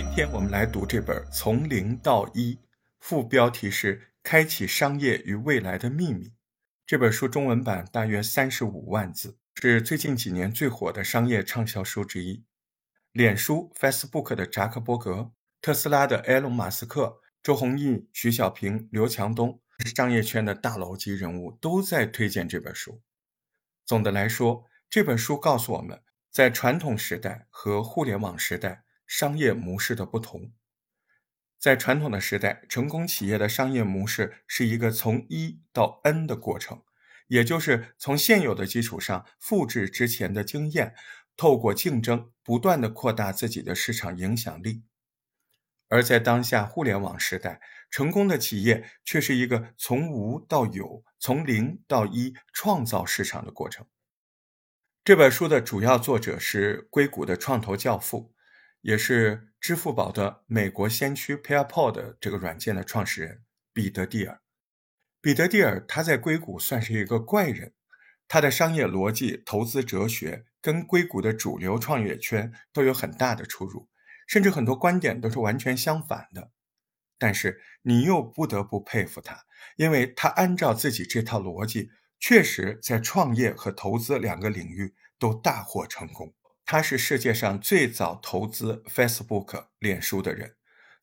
今天我们来读这本《从零到一》，副标题是《开启商业与未来的秘密》。这本书中文版大约三十五万字，是最近几年最火的商业畅销书之一。脸书 （Facebook） 的扎克伯格，特斯拉的埃隆·马斯克，周鸿祎、徐小平、刘强东，商业圈的大佬级人物都在推荐这本书。总的来说，这本书告诉我们，在传统时代和互联网时代。商业模式的不同，在传统的时代，成功企业的商业模式是一个从一到 n 的过程，也就是从现有的基础上复制之前的经验，透过竞争不断的扩大自己的市场影响力。而在当下互联网时代，成功的企业却是一个从无到有、从零到一创造市场的过程。这本书的主要作者是硅谷的创投教父。也是支付宝的美国先驱 PayPal 的这个软件的创始人彼得蒂尔。彼得蒂尔他在硅谷算是一个怪人，他的商业逻辑、投资哲学跟硅谷的主流创业圈都有很大的出入，甚至很多观点都是完全相反的。但是你又不得不佩服他，因为他按照自己这套逻辑，确实在创业和投资两个领域都大获成功。他是世界上最早投资 Facebook 脸书的人，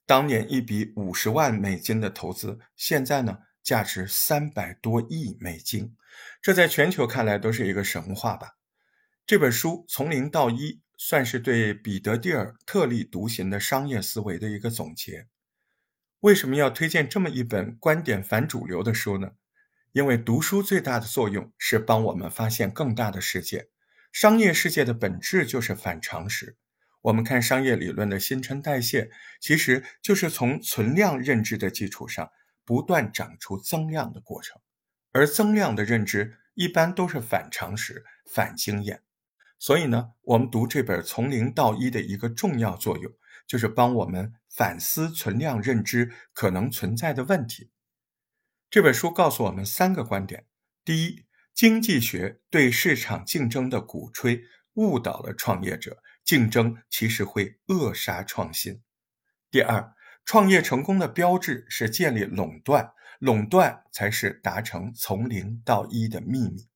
当年一笔五十万美金的投资，现在呢价值三百多亿美金，这在全球看来都是一个神话吧。这本书从零到一，算是对彼得蒂尔特立独行的商业思维的一个总结。为什么要推荐这么一本观点反主流的书呢？因为读书最大的作用是帮我们发现更大的世界。商业世界的本质就是反常识。我们看商业理论的新陈代谢，其实就是从存量认知的基础上不断长出增量的过程。而增量的认知一般都是反常识、反经验。所以呢，我们读这本《从零到一》的一个重要作用，就是帮我们反思存量认知可能存在的问题。这本书告诉我们三个观点：第一，经济学对市场竞争的鼓吹误导了创业者，竞争其实会扼杀创新。第二，创业成功的标志是建立垄断，垄断才是达成从零到一的秘密。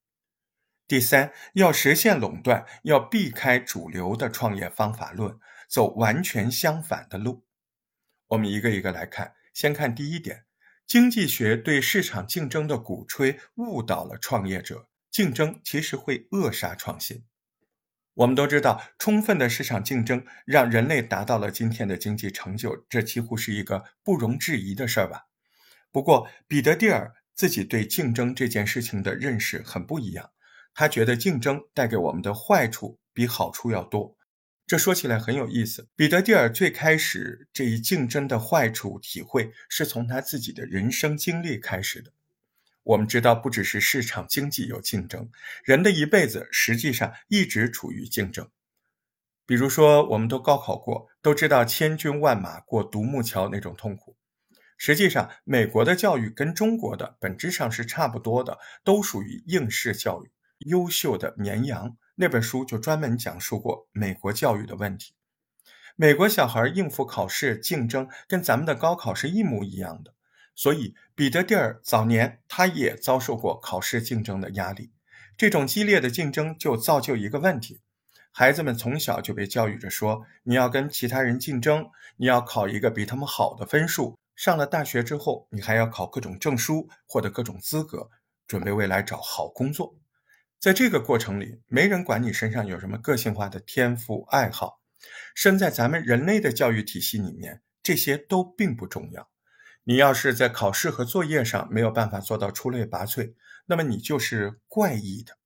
第三，要实现垄断，要避开主流的创业方法论，走完全相反的路。我们一个一个来看，先看第一点。经济学对市场竞争的鼓吹误导了创业者，竞争其实会扼杀创新。我们都知道，充分的市场竞争让人类达到了今天的经济成就，这几乎是一个不容置疑的事儿吧。不过，彼得蒂尔自己对竞争这件事情的认识很不一样，他觉得竞争带给我们的坏处比好处要多。这说起来很有意思。彼得蒂尔最开始这一竞争的坏处体会，是从他自己的人生经历开始的。我们知道，不只是市场经济有竞争，人的一辈子实际上一直处于竞争。比如说，我们都高考过，都知道千军万马过独木桥那种痛苦。实际上，美国的教育跟中国的本质上是差不多的，都属于应试教育。优秀的绵羊。那本书就专门讲述过美国教育的问题。美国小孩应付考试竞争，跟咱们的高考是一模一样的。所以，彼得蒂尔早年他也遭受过考试竞争的压力。这种激烈的竞争就造就一个问题：孩子们从小就被教育着说，你要跟其他人竞争，你要考一个比他们好的分数。上了大学之后，你还要考各种证书，获得各种资格，准备未来找好工作。在这个过程里，没人管你身上有什么个性化的天赋爱好。身在咱们人类的教育体系里面，这些都并不重要。你要是在考试和作业上没有办法做到出类拔萃，那么你就是怪异的，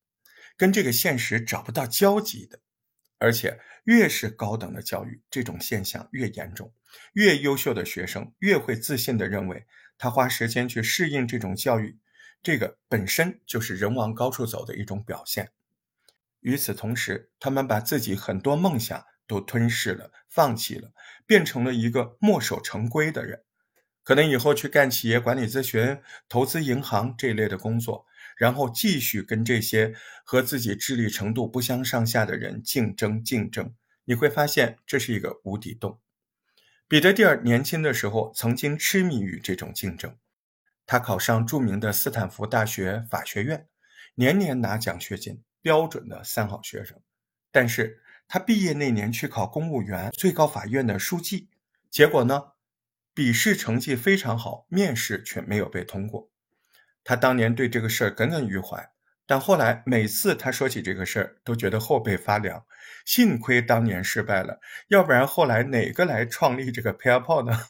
跟这个现实找不到交集的。而且，越是高等的教育，这种现象越严重。越优秀的学生越会自信地认为，他花时间去适应这种教育。这个本身就是人往高处走的一种表现。与此同时，他们把自己很多梦想都吞噬了、放弃了，变成了一个墨守成规的人。可能以后去干企业管理咨询、投资银行这一类的工作，然后继续跟这些和自己智力程度不相上下的人竞争竞争。你会发现这是一个无底洞。彼得蒂尔年轻的时候曾经痴迷于这种竞争。他考上著名的斯坦福大学法学院，年年拿奖学金，标准的三好学生。但是他毕业那年去考公务员，最高法院的书记，结果呢，笔试成绩非常好，面试却没有被通过。他当年对这个事儿耿耿于怀，但后来每次他说起这个事儿，都觉得后背发凉。幸亏当年失败了，要不然后来哪个来创立这个 PayPal 呢？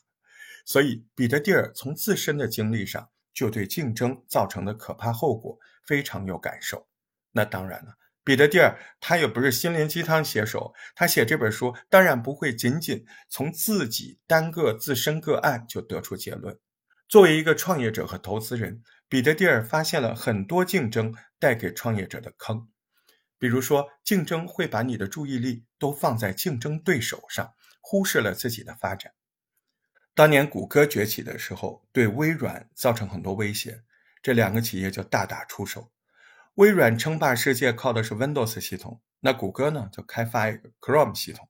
所以彼得蒂尔从自身的经历上，就对竞争造成的可怕后果非常有感受。那当然了。彼得蒂尔他也不是心灵鸡汤写手，他写这本书当然不会仅仅从自己单个自身个案就得出结论。作为一个创业者和投资人，彼得蒂尔发现了很多竞争带给创业者的坑，比如说竞争会把你的注意力都放在竞争对手上，忽视了自己的发展。当年谷歌崛起的时候，对微软造成很多威胁，这两个企业就大打出手。微软称霸世界靠的是 Windows 系统，那谷歌呢就开发一个 Chrome 系统。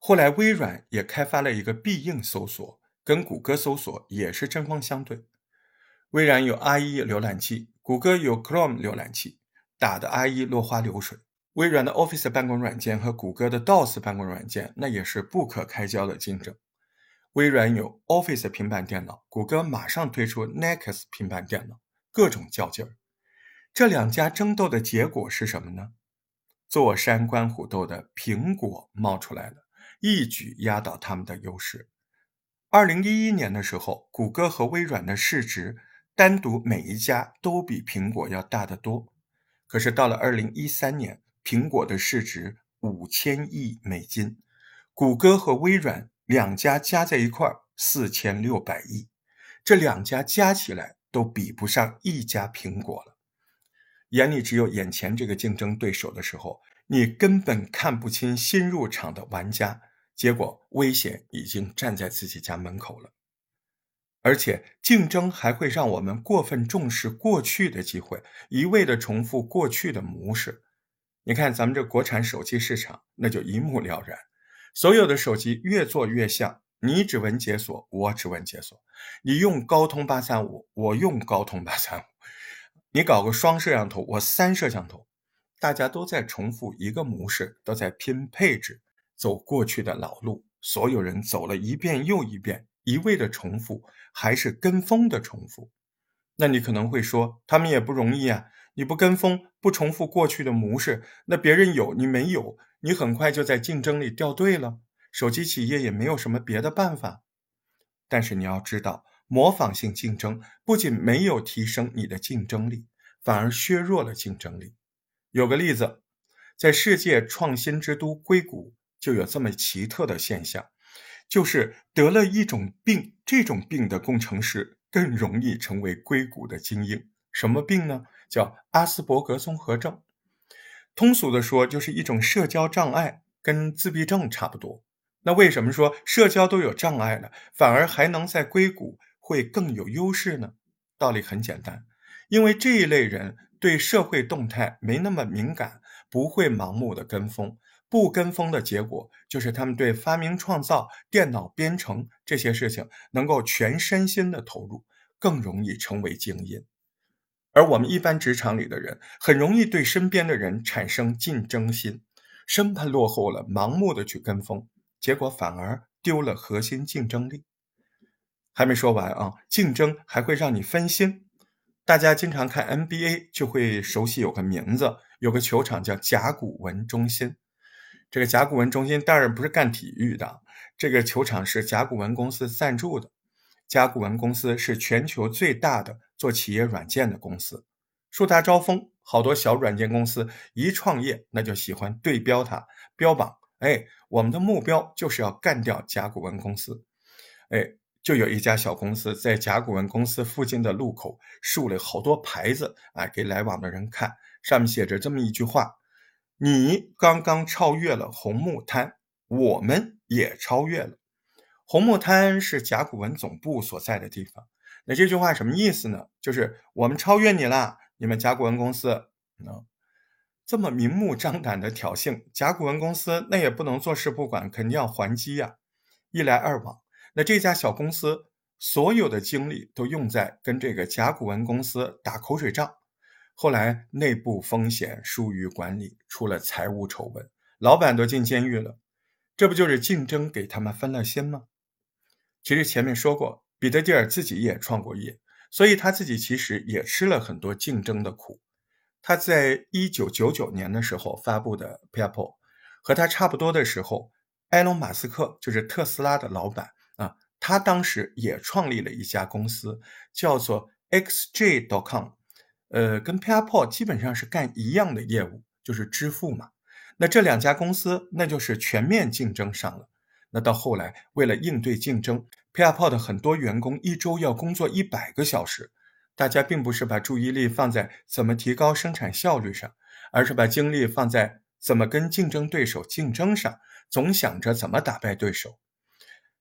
后来微软也开发了一个必应搜索，跟谷歌搜索也是针锋相对。微软有 IE 浏览器，谷歌有 Chrome 浏览器，打的 IE 落花流水。微软的 Office 办公软件和谷歌的 DOS 办公软件，那也是不可开交的竞争。微软有 Office 平板电脑，谷歌马上推出 Next 平板电脑，各种较劲儿。这两家争斗的结果是什么呢？坐山观虎斗的苹果冒出来了，一举压倒他们的优势。二零一一年的时候，谷歌和微软的市值单独每一家都比苹果要大得多。可是到了二零一三年，苹果的市值五千亿美金，谷歌和微软两家加在一块儿四千六百亿，这两家加起来都比不上一家苹果了。眼里只有眼前这个竞争对手的时候，你根本看不清新入场的玩家。结果危险已经站在自己家门口了，而且竞争还会让我们过分重视过去的机会，一味的重复过去的模式。你看咱们这国产手机市场，那就一目了然。所有的手机越做越像，你指纹解锁，我指纹解锁；你用高通八三五，我用高通八三五。你搞个双摄像头，我三摄像头，大家都在重复一个模式，都在拼配置，走过去的老路。所有人走了一遍又一遍，一味的重复，还是跟风的重复。那你可能会说，他们也不容易啊！你不跟风，不重复过去的模式，那别人有你没有，你很快就在竞争里掉队了。手机企业也没有什么别的办法。但是你要知道。模仿性竞争不仅没有提升你的竞争力，反而削弱了竞争力。有个例子，在世界创新之都硅谷，就有这么奇特的现象，就是得了一种病，这种病的工程师更容易成为硅谷的精英。什么病呢？叫阿斯伯格综合症。通俗的说，就是一种社交障碍，跟自闭症差不多。那为什么说社交都有障碍了，反而还能在硅谷？会更有优势呢？道理很简单，因为这一类人对社会动态没那么敏感，不会盲目的跟风。不跟风的结果就是他们对发明创造、电脑编程这些事情能够全身心的投入，更容易成为精英。而我们一般职场里的人，很容易对身边的人产生竞争心，生怕落后了，盲目的去跟风，结果反而丢了核心竞争力。还没说完啊！竞争还会让你分心。大家经常看 NBA 就会熟悉有个名字，有个球场叫甲骨文中心。这个甲骨文中心当然不是干体育的，这个球场是甲骨文公司赞助的。甲骨文公司是全球最大的做企业软件的公司，树大招风，好多小软件公司一创业那就喜欢对标它，标榜：哎，我们的目标就是要干掉甲骨文公司。哎。就有一家小公司在甲骨文公司附近的路口竖了好多牌子，啊，给来往的人看，上面写着这么一句话：“你刚刚超越了红木滩，我们也超越了。”红木滩是甲骨文总部所在的地方。那这句话什么意思呢？就是我们超越你了，你们甲骨文公司。那这么明目张胆的挑衅，甲骨文公司那也不能坐视不管，肯定要还击呀。一来二往，那这家小公司所有的精力都用在跟这个甲骨文公司打口水仗。后来内部风险疏于管理，出了财务丑闻，老板都进监狱了。这不就是竞争给他们分了心吗？其实前面说过，彼得蒂尔自己也创过业，所以他自己其实也吃了很多竞争的苦。他在一九九九年的时候发布的 PayPal，和他差不多的时候，埃隆·马斯克就是特斯拉的老板啊，他当时也创立了一家公司，叫做 XJ.com。呃，跟 PayPal 基本上是干一样的业务，就是支付嘛。那这两家公司那就是全面竞争上了。到后来，为了应对竞争，PayPal 的很多员工一周要工作一百个小时。大家并不是把注意力放在怎么提高生产效率上，而是把精力放在怎么跟竞争对手竞争上，总想着怎么打败对手。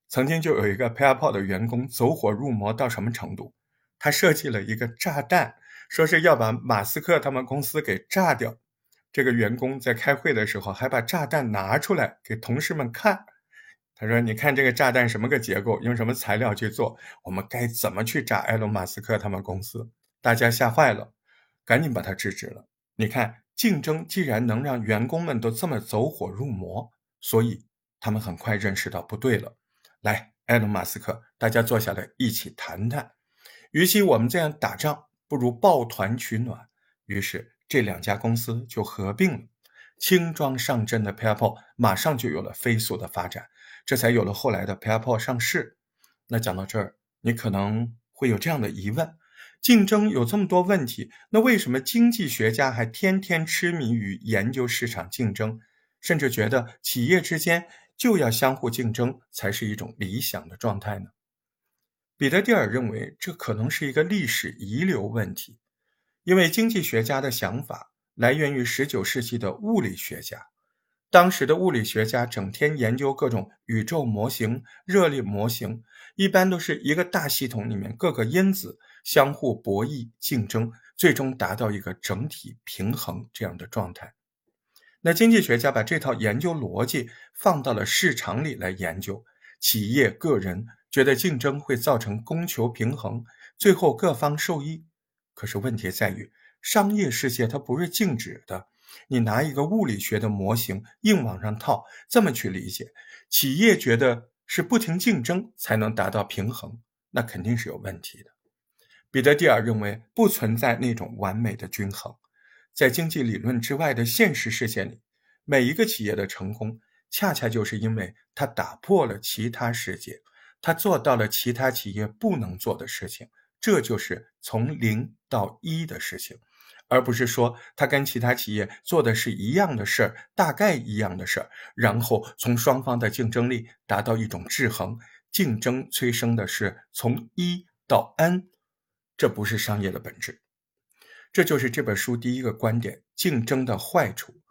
曾经就有一个 PayPal 的员工走火入魔到什么程度？他设计了一个炸弹。说是要把马斯克他们公司给炸掉，这个员工在开会的时候还把炸弹拿出来给同事们看。他说：“你看这个炸弹什么个结构，用什么材料去做？我们该怎么去炸埃隆·马斯克他们公司？”大家吓坏了，赶紧把他制止了。你看，竞争既然能让员工们都这么走火入魔，所以他们很快认识到不对了。来，埃隆·马斯克，大家坐下来一起谈谈。与其我们这样打仗。不如抱团取暖，于是这两家公司就合并了。轻装上阵的 PayPal 马上就有了飞速的发展，这才有了后来的 PayPal 上市。那讲到这儿，你可能会有这样的疑问：竞争有这么多问题，那为什么经济学家还天天痴迷于研究市场竞争，甚至觉得企业之间就要相互竞争才是一种理想的状态呢？彼得蒂尔认为，这可能是一个历史遗留问题，因为经济学家的想法来源于19世纪的物理学家。当时的物理学家整天研究各种宇宙模型、热力模型，一般都是一个大系统里面各个因子相互博弈、竞争，最终达到一个整体平衡这样的状态。那经济学家把这套研究逻辑放到了市场里来研究，企业、个人。觉得竞争会造成供求平衡，最后各方受益。可是问题在于，商业世界它不是静止的。你拿一个物理学的模型硬往上套，这么去理解，企业觉得是不停竞争才能达到平衡，那肯定是有问题的。彼得蒂尔认为，不存在那种完美的均衡，在经济理论之外的现实世界里，每一个企业的成功，恰恰就是因为它打破了其他世界。他做到了其他企业不能做的事情，这就是从零到一的事情，而不是说他跟其他企业做的是一样的事儿，大概一样的事儿，然后从双方的竞争力达到一种制衡。竞争催生的是从一到 n，这不是商业的本质。这就是这本书第一个观点：竞争的坏处。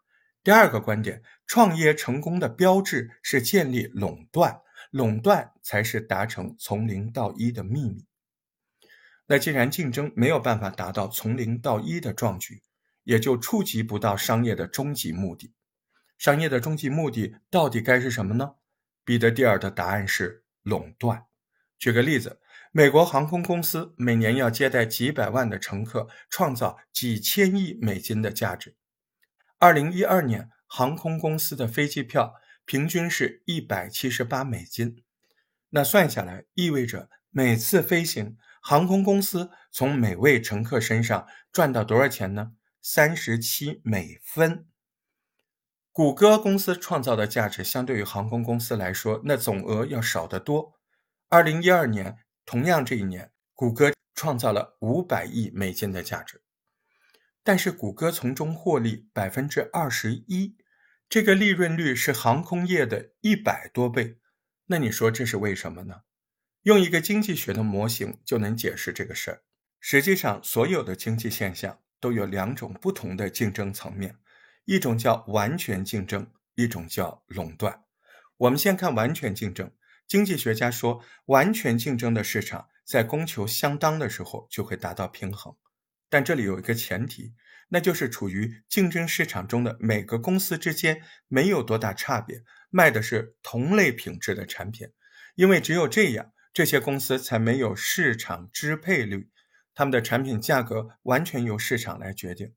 第二个观点：创业成功的标志是建立垄断。垄断才是达成从零到一的秘密。那既然竞争没有办法达到从零到一的壮举，也就触及不到商业的终极目的。商业的终极目的到底该是什么呢？彼得蒂尔的答案是垄断。举个例子，美国航空公司每年要接待几百万的乘客，创造几千亿美金的价值。二零一二年，航空公司的飞机票。平均是一百七十八美金，那算下来意味着每次飞行，航空公司从每位乘客身上赚到多少钱呢？三十七美分。谷歌公司创造的价值相对于航空公司来说，那总额要少得多。二零一二年，同样这一年，谷歌创造了五百亿美金的价值，但是谷歌从中获利百分之二十一。这个利润率是航空业的一百多倍，那你说这是为什么呢？用一个经济学的模型就能解释这个事儿。实际上，所有的经济现象都有两种不同的竞争层面，一种叫完全竞争，一种叫垄断。我们先看完全竞争。经济学家说，完全竞争的市场在供求相当的时候就会达到平衡，但这里有一个前提。那就是处于竞争市场中的每个公司之间没有多大差别，卖的是同类品质的产品，因为只有这样，这些公司才没有市场支配率，他们的产品价格完全由市场来决定。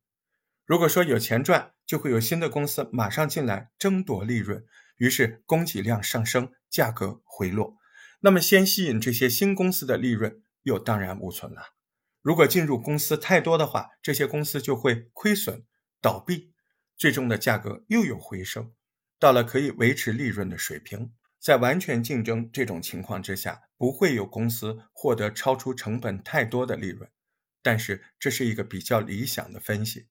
如果说有钱赚，就会有新的公司马上进来争夺利润，于是供给量上升，价格回落。那么先吸引这些新公司的利润，又荡然无存了。如果进入公司太多的话，这些公司就会亏损、倒闭，最终的价格又有回升，到了可以维持利润的水平。在完全竞争这种情况之下，不会有公司获得超出成本太多的利润。但是这是一个比较理想的分析。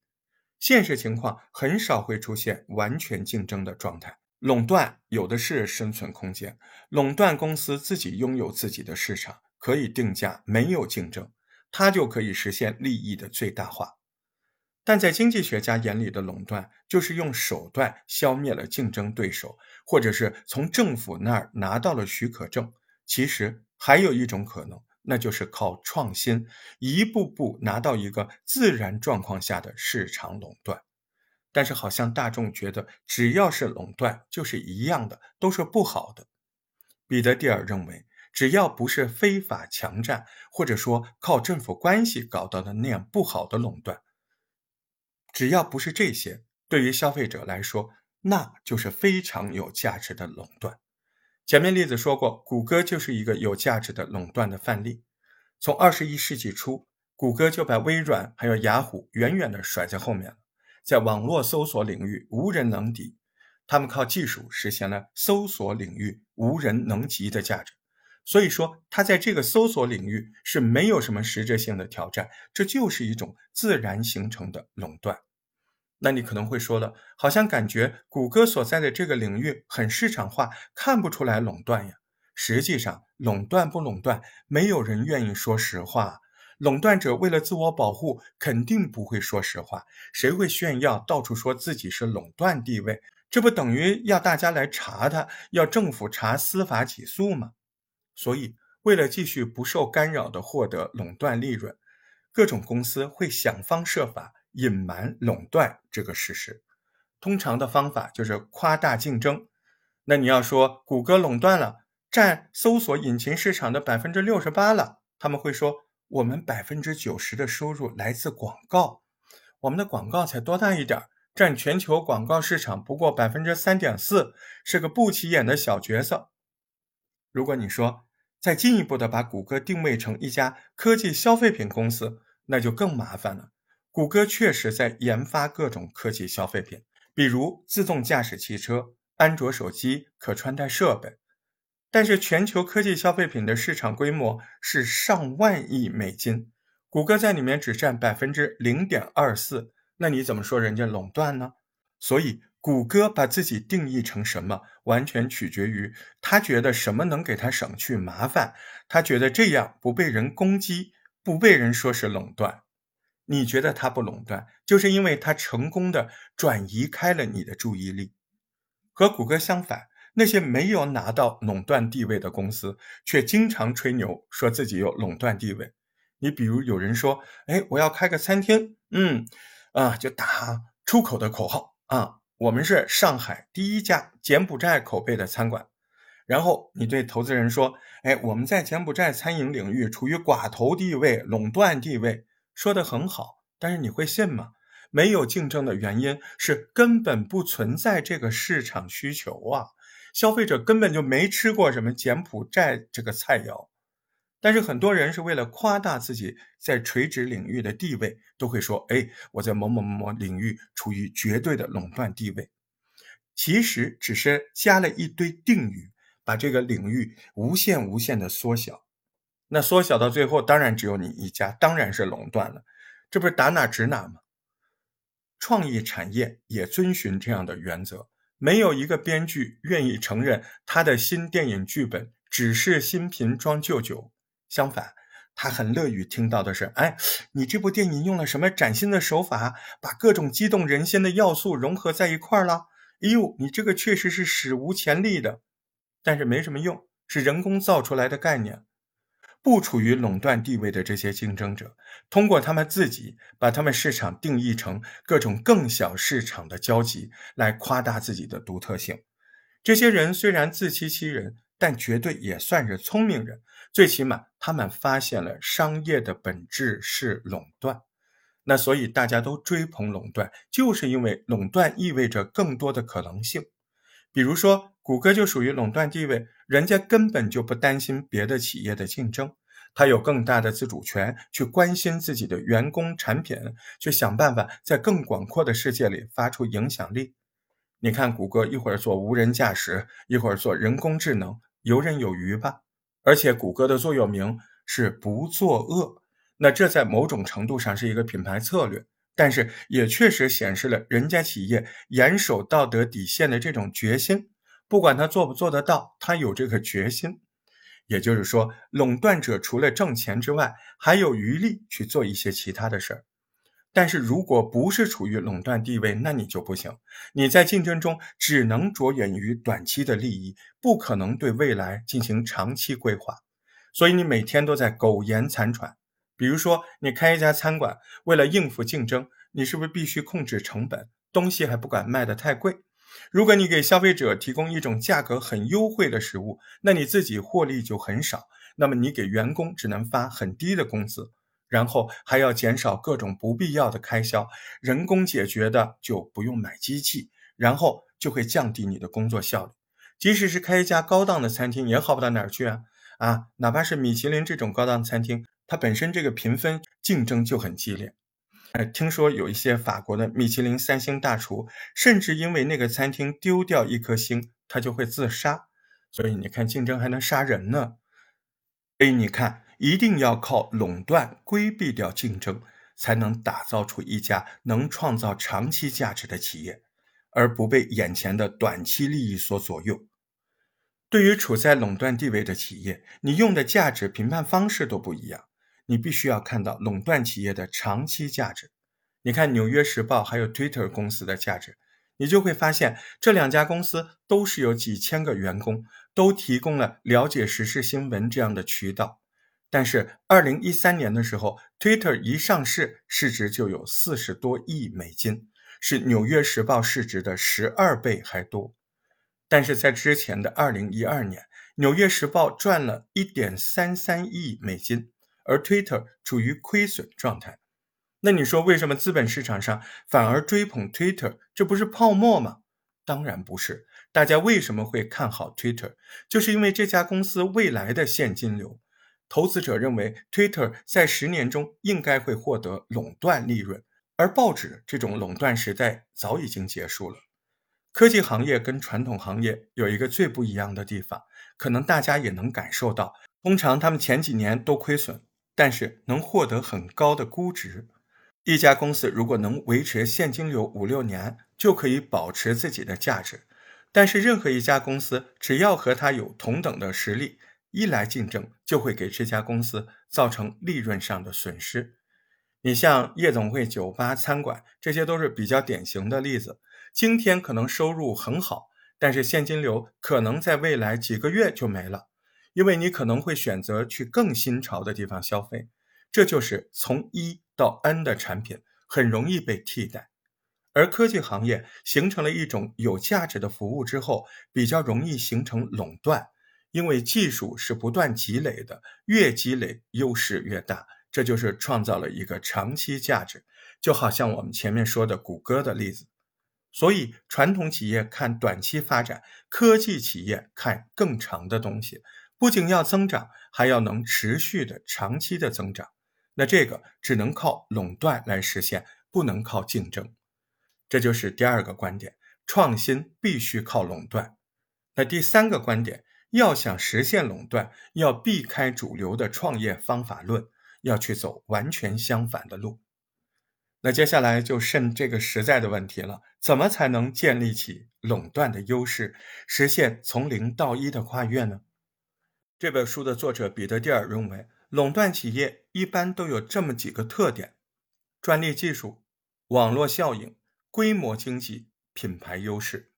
现实情况很少会出现完全竞争的状态，垄断有的是生存空间。垄断公司自己拥有自己的市场，可以定价，没有竞争，它就可以实现利益的最大化。但在经济学家眼里的垄断，就是用手段消灭了竞争对手，或者是从政府那儿拿到了许可证。其实还有一种可能。那就是靠创新，一步步拿到一个自然状况下的市场垄断。但是好像大众觉得，只要是垄断就是一样的，都是不好的。彼得蒂尔认为，只要不是非法强占，或者说靠政府关系搞到的那样不好的垄断，只要不是这些，对于消费者来说，那就是非常有价值的垄断。前面例子说过，谷歌就是一个有价值的垄断的范例。从二十一世纪初，谷歌就把微软还有雅虎远远的甩在后面了，在网络搜索领域无人能敌。他们靠技术实现了搜索领域无人能及的价值，所以说它在这个搜索领域是没有什么实质性的挑战，这就是一种自然形成的垄断。那你可能会说了，好像感觉谷歌所在的这个领域很市场化，看不出来垄断呀。实际上，垄断不垄断，没有人愿意说实话。垄断者为了自我保护，肯定不会说实话。谁会炫耀，到处说自己是垄断地位？这不等于要大家来查他，要政府查、司法起诉吗？所以，为了继续不受干扰的获得垄断利润，各种公司会想方设法。隐瞒垄断这个事实，通常的方法就是夸大竞争。那你要说谷歌垄断了，占搜索引擎市场的百分之六十八了，他们会说我们百分之九十的收入来自广告，我们的广告才多大一点，占全球广告市场不过百分之三点四，是个不起眼的小角色。如果你说再进一步的把谷歌定位成一家科技消费品公司，那就更麻烦了。谷歌确实在研发各种科技消费品，比如自动驾驶汽车、安卓手机、可穿戴设备。但是，全球科技消费品的市场规模是上万亿美金，谷歌在里面只占百分之零点二四。那你怎么说人家垄断呢？所以，谷歌把自己定义成什么，完全取决于他觉得什么能给他省去麻烦，他觉得这样不被人攻击，不被人说是垄断。你觉得它不垄断，就是因为它成功的转移开了你的注意力。和谷歌相反，那些没有拿到垄断地位的公司，却经常吹牛说自己有垄断地位。你比如有人说：“哎，我要开个餐厅，嗯，啊，就打出口的口号啊，我们是上海第一家柬埔寨口碑的餐馆。”然后你对投资人说：“哎，我们在柬埔寨餐饮领域处于寡头地位、垄断地位。”说的很好，但是你会信吗？没有竞争的原因是根本不存在这个市场需求啊，消费者根本就没吃过什么柬埔寨这个菜肴。但是很多人是为了夸大自己在垂直领域的地位，都会说：“哎，我在某某某某领域处于绝对的垄断地位。”其实只是加了一堆定语，把这个领域无限无限的缩小。那缩小到最后，当然只有你一家，当然是垄断了，这不是打哪指哪吗？创意产业也遵循这样的原则，没有一个编剧愿意承认他的新电影剧本只是新瓶装旧酒，相反，他很乐于听到的是：哎，你这部电影用了什么崭新的手法，把各种激动人心的要素融合在一块儿了？哎呦，你这个确实是史无前例的，但是没什么用，是人工造出来的概念。不处于垄断地位的这些竞争者，通过他们自己把他们市场定义成各种更小市场的交集，来夸大自己的独特性。这些人虽然自欺欺人，但绝对也算是聪明人。最起码，他们发现了商业的本质是垄断。那所以大家都追捧垄断，就是因为垄断意味着更多的可能性。比如说，谷歌就属于垄断地位，人家根本就不担心别的企业的竞争，他有更大的自主权去关心自己的员工、产品，去想办法在更广阔的世界里发出影响力。你看，谷歌一会儿做无人驾驶，一会儿做人工智能，游刃有余吧？而且，谷歌的座右铭是不作恶。那这在某种程度上是一个品牌策略，但是也确实显示了人家企业严守道德底线的这种决心。不管他做不做得到，他有这个决心。也就是说，垄断者除了挣钱之外，还有余力去做一些其他的事儿。但是如果不是处于垄断地位，那你就不行。你在竞争中只能着眼于短期的利益，不可能对未来进行长期规划。所以你每天都在苟延残喘。比如说，你开一家餐馆，为了应付竞争，你是不是必须控制成本，东西还不敢卖得太贵？如果你给消费者提供一种价格很优惠的食物，那你自己获利就很少。那么你给员工只能发很低的工资，然后还要减少各种不必要的开销，人工解决的就不用买机器，然后就会降低你的工作效率。即使是开一家高档的餐厅，也好不到哪儿去啊！啊，哪怕是米其林这种高档餐厅。它本身这个评分竞争就很激烈，呃，听说有一些法国的米其林三星大厨，甚至因为那个餐厅丢掉一颗星，他就会自杀。所以你看，竞争还能杀人呢。所以你看，一定要靠垄断规避掉竞争，才能打造出一家能创造长期价值的企业，而不被眼前的短期利益所左右。对于处在垄断地位的企业，你用的价值评判方式都不一样。你必须要看到垄断企业的长期价值。你看《纽约时报》还有 Twitter 公司的价值，你就会发现这两家公司都是有几千个员工，都提供了了解时事新闻这样的渠道。但是，二零一三年的时候，Twitter 一上市，市值就有四十多亿美金，是《纽约时报》市值的十二倍还多。但是在之前的二零一二年，《纽约时报》赚了一点三三亿美金。而 Twitter 处于亏损状态，那你说为什么资本市场上反而追捧 Twitter？这不是泡沫吗？当然不是。大家为什么会看好 Twitter？就是因为这家公司未来的现金流。投资者认为 Twitter 在十年中应该会获得垄断利润，而报纸这种垄断时代早已经结束了。科技行业跟传统行业有一个最不一样的地方，可能大家也能感受到，通常他们前几年都亏损。但是能获得很高的估值。一家公司如果能维持现金流五六年，就可以保持自己的价值。但是任何一家公司只要和它有同等的实力，一来竞争就会给这家公司造成利润上的损失。你像夜总会、酒吧、餐馆，这些都是比较典型的例子。今天可能收入很好，但是现金流可能在未来几个月就没了。因为你可能会选择去更新潮的地方消费，这就是从一到 N 的产品很容易被替代，而科技行业形成了一种有价值的服务之后，比较容易形成垄断，因为技术是不断积累的，越积累优势越大，这就是创造了一个长期价值，就好像我们前面说的谷歌的例子，所以传统企业看短期发展，科技企业看更长的东西。不仅要增长，还要能持续的长期的增长，那这个只能靠垄断来实现，不能靠竞争。这就是第二个观点，创新必须靠垄断。那第三个观点，要想实现垄断，要避开主流的创业方法论，要去走完全相反的路。那接下来就剩这个实在的问题了：怎么才能建立起垄断的优势，实现从零到一的跨越呢？这本书的作者彼得蒂尔认为，垄断企业一般都有这么几个特点：专利技术、网络效应、规模经济、品牌优势。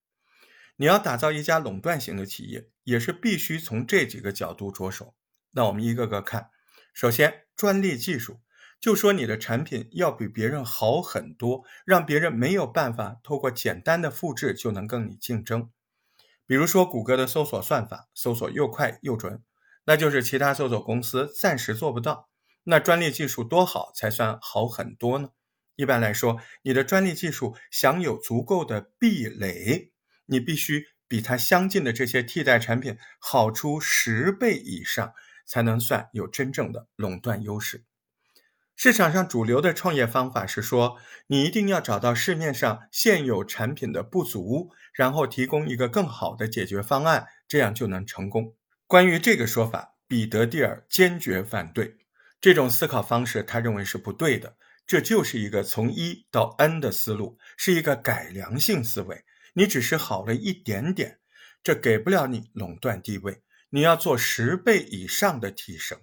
你要打造一家垄断型的企业，也是必须从这几个角度着手。那我们一个个看。首先，专利技术，就说你的产品要比别人好很多，让别人没有办法透过简单的复制就能跟你竞争。比如说谷歌的搜索算法，搜索又快又准，那就是其他搜索公司暂时做不到。那专利技术多好才算好很多呢？一般来说，你的专利技术享有足够的壁垒，你必须比它相近的这些替代产品好出十倍以上，才能算有真正的垄断优势。市场上主流的创业方法是说，你一定要找到市面上现有产品的不足，然后提供一个更好的解决方案，这样就能成功。关于这个说法，彼得蒂尔坚决反对这种思考方式，他认为是不对的。这就是一个从一到 n 的思路，是一个改良性思维。你只是好了一点点，这给不了你垄断地位。你要做十倍以上的提升。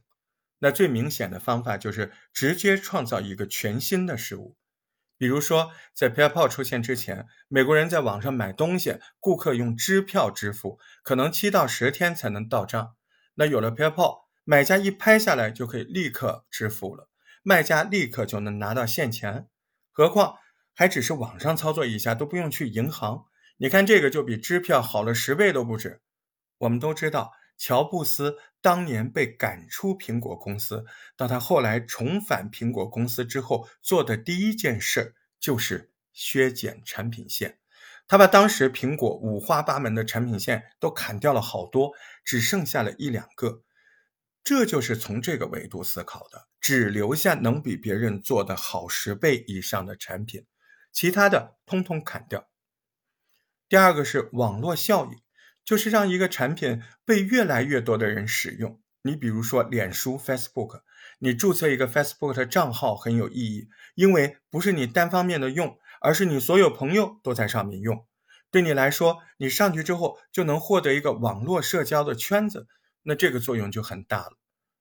那最明显的方法就是直接创造一个全新的事物，比如说在 PayPal 出现之前，美国人在网上买东西，顾客用支票支付，可能七到十天才能到账。那有了 PayPal，买家一拍下来就可以立刻支付了，卖家立刻就能拿到现钱。何况还只是网上操作一下，都不用去银行。你看这个就比支票好了十倍都不止。我们都知道。乔布斯当年被赶出苹果公司，到他后来重返苹果公司之后，做的第一件事就是削减产品线。他把当时苹果五花八门的产品线都砍掉了好多，只剩下了一两个。这就是从这个维度思考的，只留下能比别人做的好十倍以上的产品，其他的通通砍掉。第二个是网络效应。就是让一个产品被越来越多的人使用。你比如说，脸书 （Facebook），你注册一个 Facebook 的账号很有意义，因为不是你单方面的用，而是你所有朋友都在上面用。对你来说，你上去之后就能获得一个网络社交的圈子，那这个作用就很大了。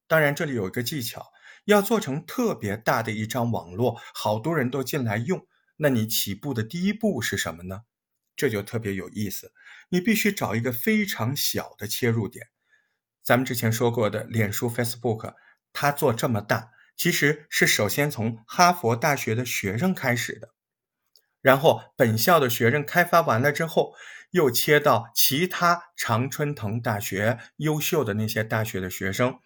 当然，这里有一个技巧，要做成特别大的一张网络，好多人都进来用，那你起步的第一步是什么呢？这就特别有意思，你必须找一个非常小的切入点。咱们之前说过的，脸书 （Facebook），它做这么大，其实是首先从哈佛大学的学生开始的，然后本校的学生开发完了之后，又切到其他常春藤大学优秀的那些大学的学生，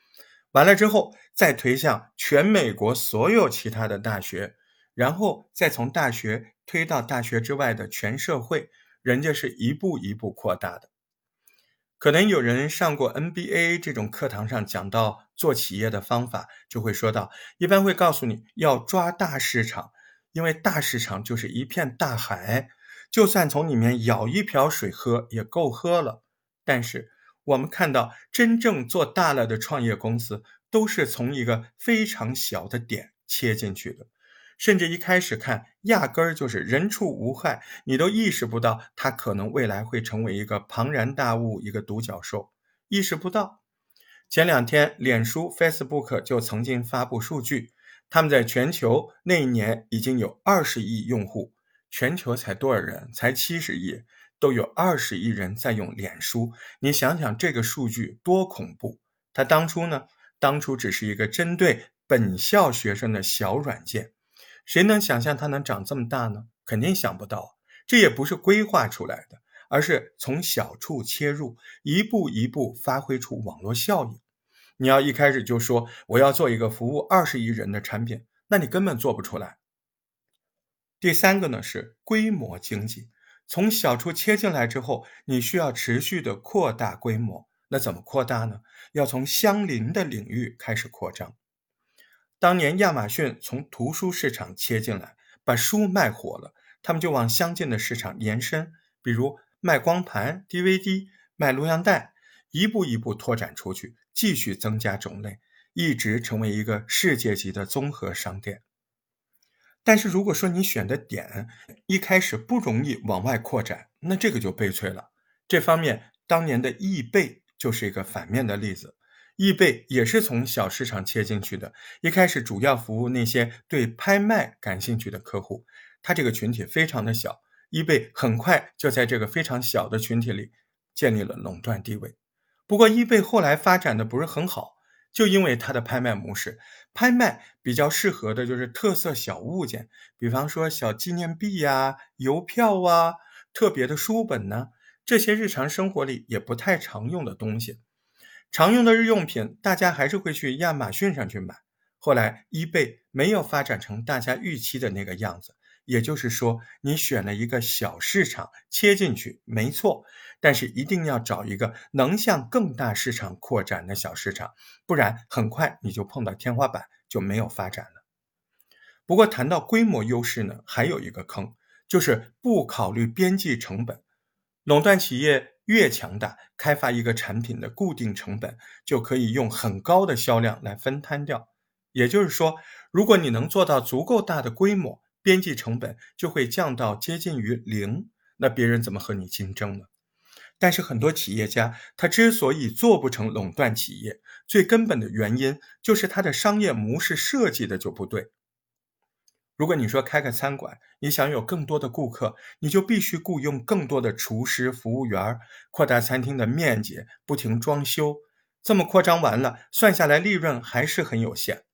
完了之后再推向全美国所有其他的大学，然后再从大学推到大学之外的全社会。人家是一步一步扩大的，可能有人上过 NBA 这种课堂上讲到做企业的方法，就会说到，一般会告诉你要抓大市场，因为大市场就是一片大海，就算从里面舀一瓢水喝也够喝了。但是我们看到真正做大了的创业公司，都是从一个非常小的点切进去的。甚至一开始看，压根儿就是人畜无害，你都意识不到它可能未来会成为一个庞然大物，一个独角兽，意识不到。前两天，脸书 （Facebook） 就曾经发布数据，他们在全球那一年已经有二十亿用户，全球才多少人？才七十亿，都有二十亿人在用脸书。你想想这个数据多恐怖！它当初呢？当初只是一个针对本校学生的小软件。谁能想象它能长这么大呢？肯定想不到。这也不是规划出来的，而是从小处切入，一步一步发挥出网络效应。你要一开始就说我要做一个服务二十亿人的产品，那你根本做不出来。第三个呢是规模经济，从小处切进来之后，你需要持续的扩大规模。那怎么扩大呢？要从相邻的领域开始扩张。当年亚马逊从图书市场切进来，把书卖火了，他们就往相近的市场延伸，比如卖光盘、DVD、卖录像带，一步一步拓展出去，继续增加种类，一直成为一个世界级的综合商店。但是如果说你选的点一开始不容易往外扩展，那这个就悲催了。这方面，当年的易贝就是一个反面的例子。易贝也是从小市场切进去的，一开始主要服务那些对拍卖感兴趣的客户，它这个群体非常的小，易贝很快就在这个非常小的群体里建立了垄断地位。不过易贝后来发展的不是很好，就因为它的拍卖模式，拍卖比较适合的就是特色小物件，比方说小纪念币呀、邮票啊、特别的书本呢，这些日常生活里也不太常用的东西。常用的日用品，大家还是会去亚马逊上去买。后来，eBay 没有发展成大家预期的那个样子，也就是说，你选了一个小市场切进去，没错，但是一定要找一个能向更大市场扩展的小市场，不然很快你就碰到天花板，就没有发展了。不过，谈到规模优势呢，还有一个坑，就是不考虑边际成本，垄断企业。越强大，开发一个产品的固定成本就可以用很高的销量来分摊掉。也就是说，如果你能做到足够大的规模，边际成本就会降到接近于零，那别人怎么和你竞争呢？但是很多企业家他之所以做不成垄断企业，最根本的原因就是他的商业模式设计的就不对。如果你说开个餐馆，你想有更多的顾客，你就必须雇佣更多的厨师、服务员，扩大餐厅的面积，不停装修。这么扩张完了，算下来利润还是很有限。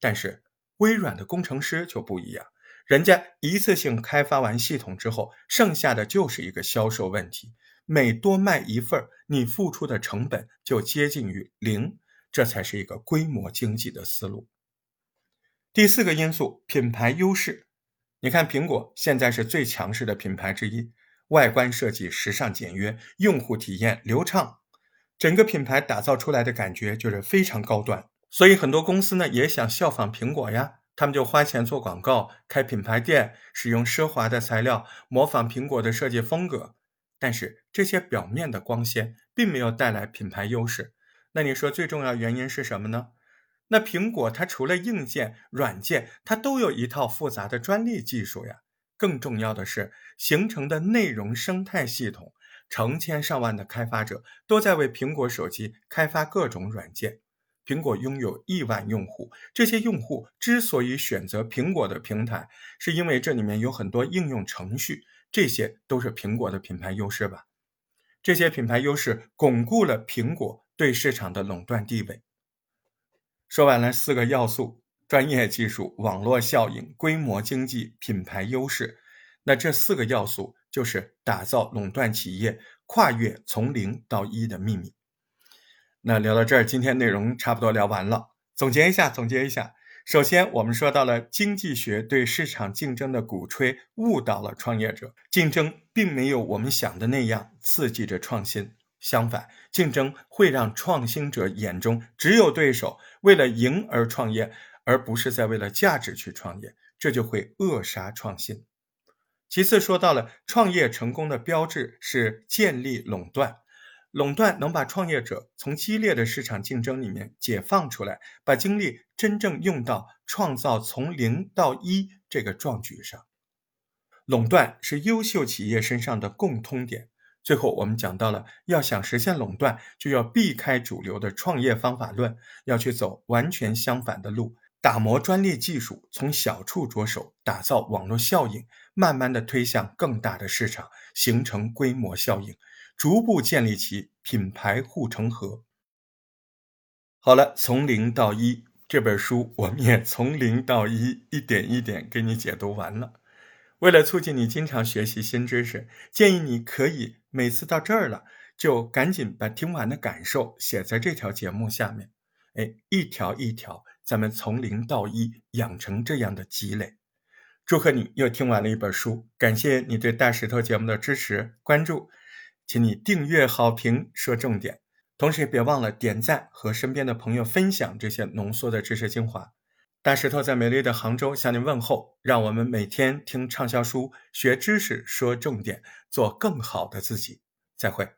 但是微软的工程师就不一样，人家一次性开发完系统之后，剩下的就是一个销售问题。每多卖一份，你付出的成本就接近于零，这才是一个规模经济的思路。第四个因素，品牌优势。你看，苹果现在是最强势的品牌之一，外观设计时尚简约，用户体验流畅，整个品牌打造出来的感觉就是非常高端。所以很多公司呢也想效仿苹果呀，他们就花钱做广告，开品牌店，使用奢华的材料，模仿苹果的设计风格。但是这些表面的光鲜并没有带来品牌优势。那你说最重要原因是什么呢？那苹果它除了硬件、软件，它都有一套复杂的专利技术呀。更重要的是，形成的内容生态系统，成千上万的开发者都在为苹果手机开发各种软件。苹果拥有亿万用户，这些用户之所以选择苹果的平台，是因为这里面有很多应用程序，这些都是苹果的品牌优势吧？这些品牌优势巩固了苹果对市场的垄断地位。说完了四个要素：专业技术、网络效应、规模经济、品牌优势。那这四个要素就是打造垄断企业跨越从零到一的秘密。那聊到这儿，今天内容差不多聊完了。总结一下，总结一下。首先，我们说到了经济学对市场竞争的鼓吹误导了创业者，竞争并没有我们想的那样刺激着创新。相反，竞争会让创新者眼中只有对手，为了赢而创业，而不是在为了价值去创业，这就会扼杀创新。其次，说到了创业成功的标志是建立垄断，垄断能把创业者从激烈的市场竞争里面解放出来，把精力真正用到创造从零到一这个壮举上。垄断是优秀企业身上的共通点。最后，我们讲到了，要想实现垄断，就要避开主流的创业方法论，要去走完全相反的路，打磨专利技术，从小处着手，打造网络效应，慢慢的推向更大的市场，形成规模效应，逐步建立起品牌护城河。好了，从零到一这本书，我们也从零到一，一点一点给你解读完了。为了促进你经常学习新知识，建议你可以每次到这儿了，就赶紧把听完的感受写在这条节目下面。哎，一条一条，咱们从零到一，养成这样的积累。祝贺你又听完了一本书，感谢你对大石头节目的支持关注，请你订阅、好评、说重点，同时也别忘了点赞和身边的朋友分享这些浓缩的知识精华。大石头在美丽的杭州向您问候，让我们每天听畅销书，学知识，说重点，做更好的自己。再会。